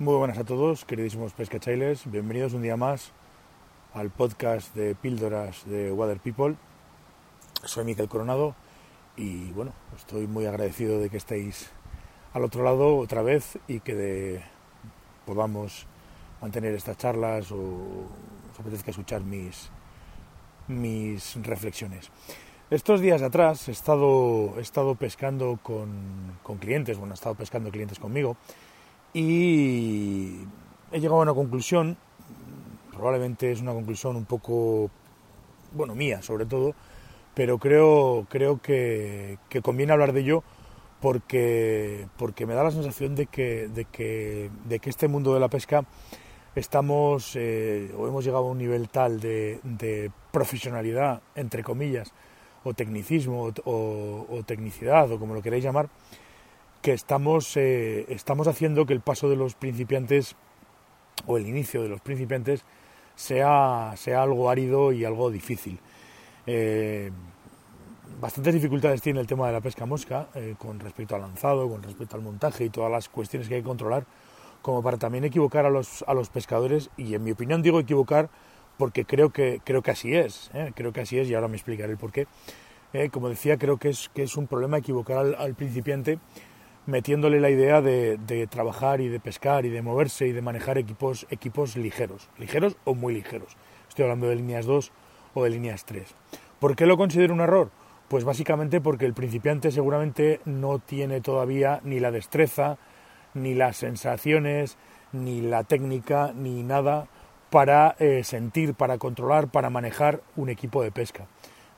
Muy buenas a todos, queridísimos pescachailes. Bienvenidos un día más al podcast de píldoras de Water People. Soy Miquel Coronado y bueno, estoy muy agradecido de que estéis al otro lado otra vez y que podamos mantener estas charlas o os apetezca escuchar mis, mis reflexiones. Estos días atrás he estado, he estado pescando con, con clientes, bueno, he estado pescando clientes conmigo y he llegado a una conclusión, probablemente es una conclusión un poco, bueno, mía sobre todo, pero creo, creo que, conviene hablar de ello porque, porque me da la sensación de que, de que, de que este mundo de la pesca estamos eh, o hemos llegado a un nivel tal de, de profesionalidad, entre comillas, o tecnicismo o, tecnicidad o como lo queráis llamar, que estamos, eh, estamos haciendo que el paso de los principiantes o el inicio de los principiantes sea, sea algo árido y algo difícil. Eh, bastantes dificultades tiene el tema de la pesca mosca eh, con respecto al lanzado, con respecto al montaje y todas las cuestiones que hay que controlar, como para también equivocar a los, a los pescadores y en mi opinión digo equivocar porque creo que, creo que así es, creo que así es y ahora me explicaré el porqué. como decía, creo que es, que es un problema equivocar al principiante metiéndole la idea de, trabajar y de pescar y de moverse y de manejar equipos, equipos ligeros, ligeros o muy ligeros. Estoy hablando de líneas 2 o de líneas 3. ¿Por qué lo considero un error? Pues básicamente porque el principiante seguramente no tiene todavía ni la destreza, ni las sensaciones, ni la técnica, ni nada para eh, sentir, para controlar, para manejar un equipo de pesca.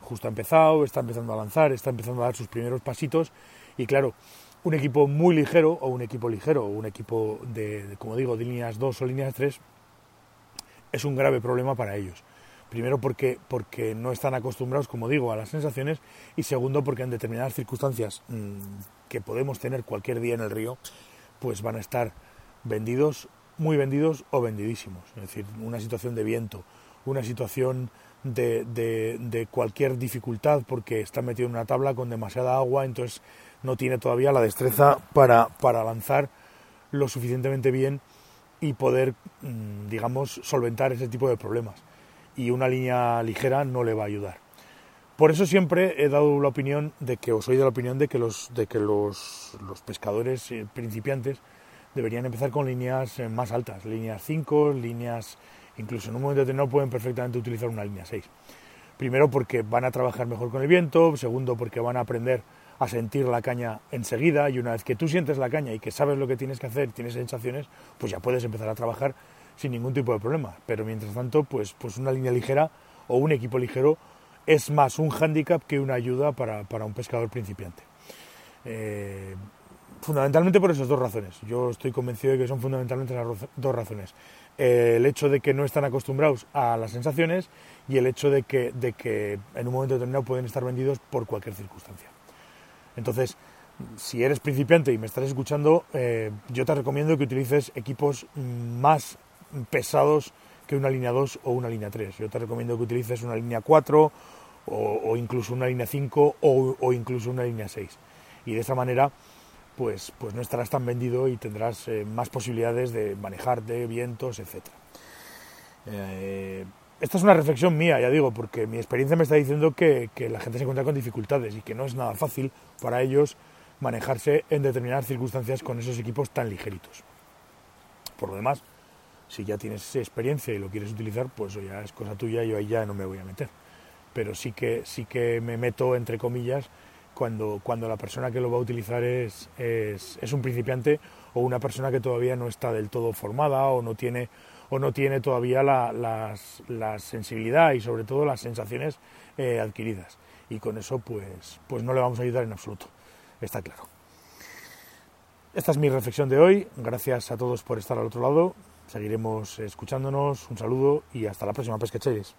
Justo ha empezado, está empezando a lanzar, está empezando a dar sus primeros pasitos y claro, un equipo muy ligero o un equipo ligero o un equipo de, como digo, de líneas 2 o líneas 3 es un grave problema para ellos. Primero porque, porque no están acostumbrados, como digo, a las sensaciones y segundo porque en determinadas circunstancias mm, que podemos tener cualquier día en el río, pues van a estar vendidos, muy vendidos o vendidísimos. Es decir, una situación de viento, una situación de, de, cualquier dificultad porque está metido en una tabla con demasiada agua, entonces no tiene todavía la destreza para, para lanzar lo suficientemente bien y poder, mm, digamos, solventar ese tipo de problemas. Y una línea ligera no le va a ayudar. Por eso siempre he dado la opinión de que, os soy de la opinión de que los, de que los, los pescadores eh, principiantes deberían empezar con líneas eh, más altas, líneas 5, líneas, incluso en un momento determinado pueden perfectamente utilizar una línea 6. Primero porque van a trabajar mejor con el viento, segundo porque van a aprender a sentir la caña enseguida y una vez que tú sientes la caña y que sabes lo que tienes que hacer, tienes sensaciones, pues ya puedes empezar a trabajar sin ningún tipo de problema. Pero mientras tanto, pues, pues una línea ligera o un equipo ligero es más un hándicap que una ayuda para, un pescador principiante. Eh, fundamentalmente por esas dos razones. Yo estoy convencido de que son fundamentalmente las dos razones. El hecho de que no están acostumbrados a las sensaciones y el hecho de que, de que en un momento determinado pueden estar vendidos por cualquier circunstancia. Entonces, si eres principiante y me estás escuchando, eh, yo te recomiendo que utilices equipos más pesados que una línea 2 o una línea 3. Yo te recomiendo que utilices una línea 4 o, incluso una línea 5 o, incluso una línea 6. Y de esa manera, pues, pues no estarás tan vendido y tendrás eh, más posibilidades de manejarte, vientos, etc. Eh, esta es una reflexión mía, ya digo, porque mi experiencia me está diciendo que, la gente se encuentra con dificultades y que no es nada fácil para ellos manejarse en determinadas circunstancias con esos equipos tan ligeritos. Por lo demás, si ya tienes experiencia y lo quieres utilizar, pues ya es cosa tuya, yo ahí ya no me voy a meter. Pero sí que, sí que me meto, entre comillas, cuando, cuando la persona que lo va a utilizar es, es, un principiante o una persona que todavía no está del todo formada o no tiene o no tiene todavía la, sensibilidad y sobre todo las sensaciones eh, adquiridas. Y con eso pues, pues no le vamos a ayudar en absoluto, está claro. Esta es mi reflexión de hoy. Gracias a todos por estar al otro lado. Seguiremos escuchándonos. Un saludo y hasta la próxima pesquecheres.